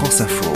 France Info.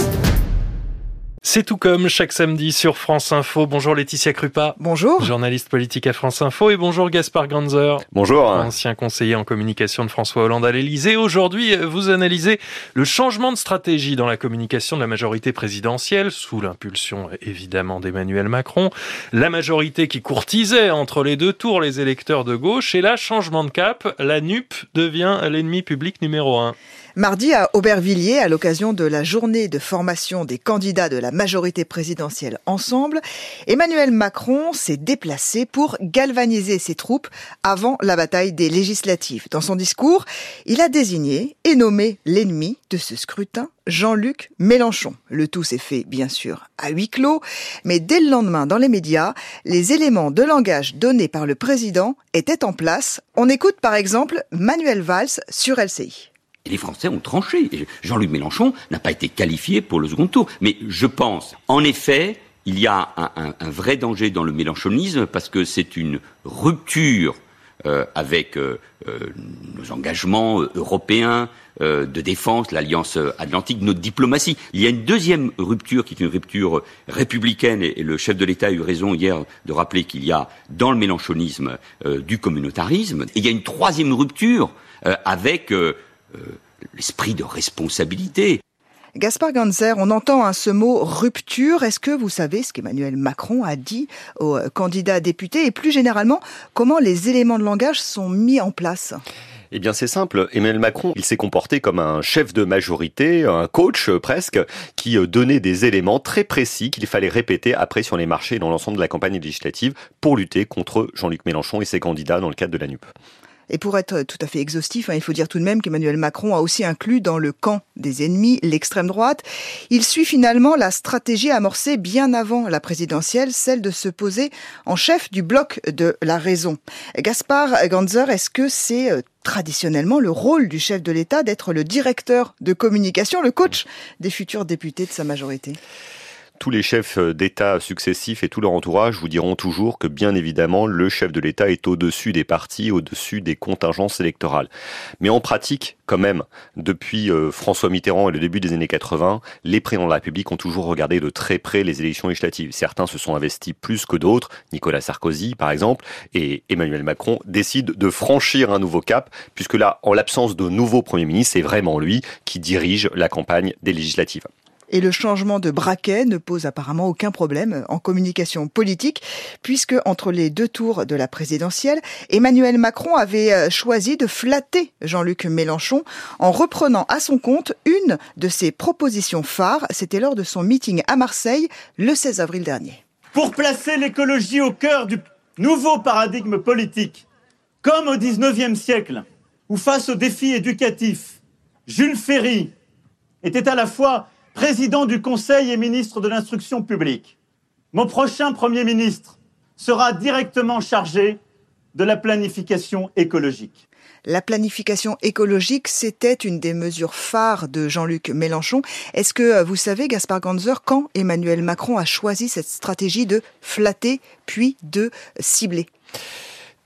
C'est tout comme chaque samedi sur France Info. Bonjour Laetitia Krupa. Bonjour. Journaliste politique à France Info et bonjour Gaspard Ganzer. Bonjour. Ancien conseiller en communication de François Hollande à l'Elysée. Aujourd'hui, vous analysez le changement de stratégie dans la communication de la majorité présidentielle, sous l'impulsion évidemment d'Emmanuel Macron. La majorité qui courtisait entre les deux tours les électeurs de gauche et là, changement de cap, la NUP devient l'ennemi public numéro un. Mardi à Aubervilliers, à l'occasion de la journée de formation des candidats de la majorité présidentielle ensemble, Emmanuel Macron s'est déplacé pour galvaniser ses troupes avant la bataille des législatives. Dans son discours, il a désigné et nommé l'ennemi de ce scrutin, Jean-Luc Mélenchon. Le tout s'est fait, bien sûr, à huis clos, mais dès le lendemain, dans les médias, les éléments de langage donnés par le président étaient en place. On écoute par exemple Manuel Valls sur LCI. Et les Français ont tranché. Jean-Luc Mélenchon n'a pas été qualifié pour le second tour. Mais je pense, en effet, il y a un, vrai danger dans le mélenchonisme parce que c'est une rupture euh, avec euh, euh, nos engagements européens de défense, l'Alliance Atlantique, notre diplomatie. Il y a une deuxième rupture qui est une rupture républicaine et, le chef de l'État a eu raison hier de rappeler qu'il y a dans le mélenchonisme du communautarisme. Et il y a une troisième rupture avec euh, l'esprit de responsabilité. Gaspard Ganzer, on entend hein, ce mot rupture. Est-ce que vous savez ce qu'Emmanuel Macron a dit aux euh, candidats députés? Et plus généralement comment les éléments de langage sont mis en place? Eh bien, c'est simple. Emmanuel Macron, il s'est comporté comme un chef de majorité, un coach euh, presque, qui donnait des éléments très précis qu'il fallait répéter après sur les marchés dans l'ensemble de la campagne législative pour lutter contre Jean-Luc Mélenchon et ses candidats dans le cadre de la NUP. Et pour être tout à fait exhaustif, hein, il faut dire tout de même qu'Emmanuel Macron a aussi inclus dans le camp des ennemis l'extrême droite. Il suit finalement la stratégie amorcée bien avant la présidentielle, celle de se poser en chef du bloc de la raison. Gaspard Ganzer, est-ce que c'est euh, traditionnellement le rôle du chef de l'État d'être le directeur de communication, le coach des futurs députés de sa majorité? Tous les chefs euh, d'État successifs et tout leur entourage vous diront toujours que bien évidemment le chef de l'État est au-dessus des partis, au-dessus des contingences électorales. Mais en pratique, quand même, depuis euh, François Mitterrand et le début des années 80, les présidents de la République ont toujours regardé de très près les élections législatives. Certains se sont investis plus que d'autres, Nicolas Sarkozy par exemple, et Emmanuel Macron décide de franchir un nouveau cap, puisque là, en l'absence de nouveau Premier ministre, c'est vraiment lui qui dirige la campagne des législatives. Et le changement de braquet ne pose apparemment aucun problème en communication politique, puisque entre les deux tours de la présidentielle, Emmanuel Macron avait euh, choisi de flatter Jean-Luc Mélenchon en reprenant à son compte une de ses propositions phares. C'était lors de son meeting à Marseille le 16 avril dernier. Pour placer l'écologie au cœur du nouveau paradigme politique, comme au 19e siècle, où face aux défis éducatifs, Jules Ferry était à la fois président du Conseil et ministre de l'Instruction publique. Mon prochain Premier ministre sera directement chargé de la planification écologique. La planification écologique, c'était une des mesures phares de Jean-Luc Mélenchon. Est-ce que euh, vous savez, Gaspard Ganzer, quand Emmanuel Macron a choisi cette stratégie de flatter puis de cibler?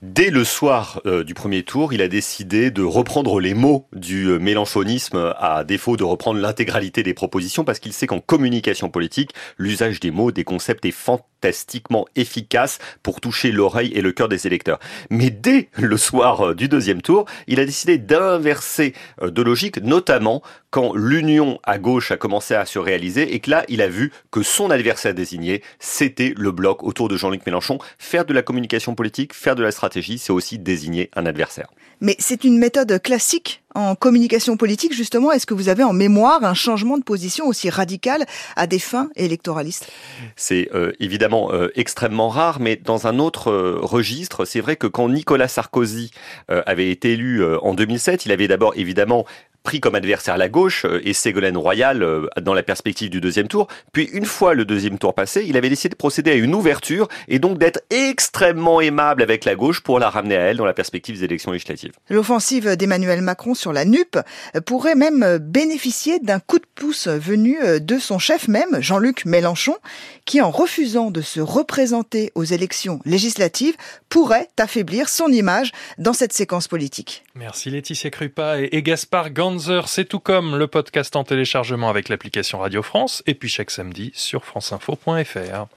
Dès le soir euh, du premier tour, il a décidé de reprendre les mots du euh, mélanchonisme à défaut de reprendre l'intégralité des propositions parce qu'il sait qu'en communication politique, l'usage des mots, des concepts est fantastiquement efficace pour toucher l'oreille et le cœur des électeurs. Mais dès le soir euh, du deuxième tour, il a décidé d'inverser de logique, notamment quand l'union à gauche a commencé à se réaliser et que là, il a vu que son adversaire désigné, c'était le bloc autour de Jean-Luc Mélenchon. Faire de la communication politique, faire de la stratégie, c'est aussi désigner un adversaire. Mais c'est une méthode classique en communication politique, justement. Est-ce que vous avez en mémoire un changement de position aussi radical à des fins électoralistes? C'est euh, évidemment euh, extrêmement rare, mais dans un autre euh, registre, c'est vrai que quand Nicolas Sarkozy avait été élu en 2007, il avait d'abord évidemment pris comme adversaire la gauche euh, et Ségolène Royal euh, dans la perspective du deuxième tour. Puis une fois le deuxième tour passé, il avait décidé de procéder à une ouverture et donc d'être extrêmement aimable avec la gauche pour la ramener à elle dans la perspective des élections législatives. L'offensive d'Emmanuel Macron sur la NUP pourrait même bénéficier d'un coup de pouce venu de son chef même, Jean-Luc Mélenchon, qui en refusant de se représenter aux élections législatives pourrait affaiblir son image dans cette séquence politique. Merci Laetitia Krupa et Gaspard Gant C'est tout comme le podcast en téléchargement avec l'application Radio France et puis chaque samedi sur franceinfo.fr.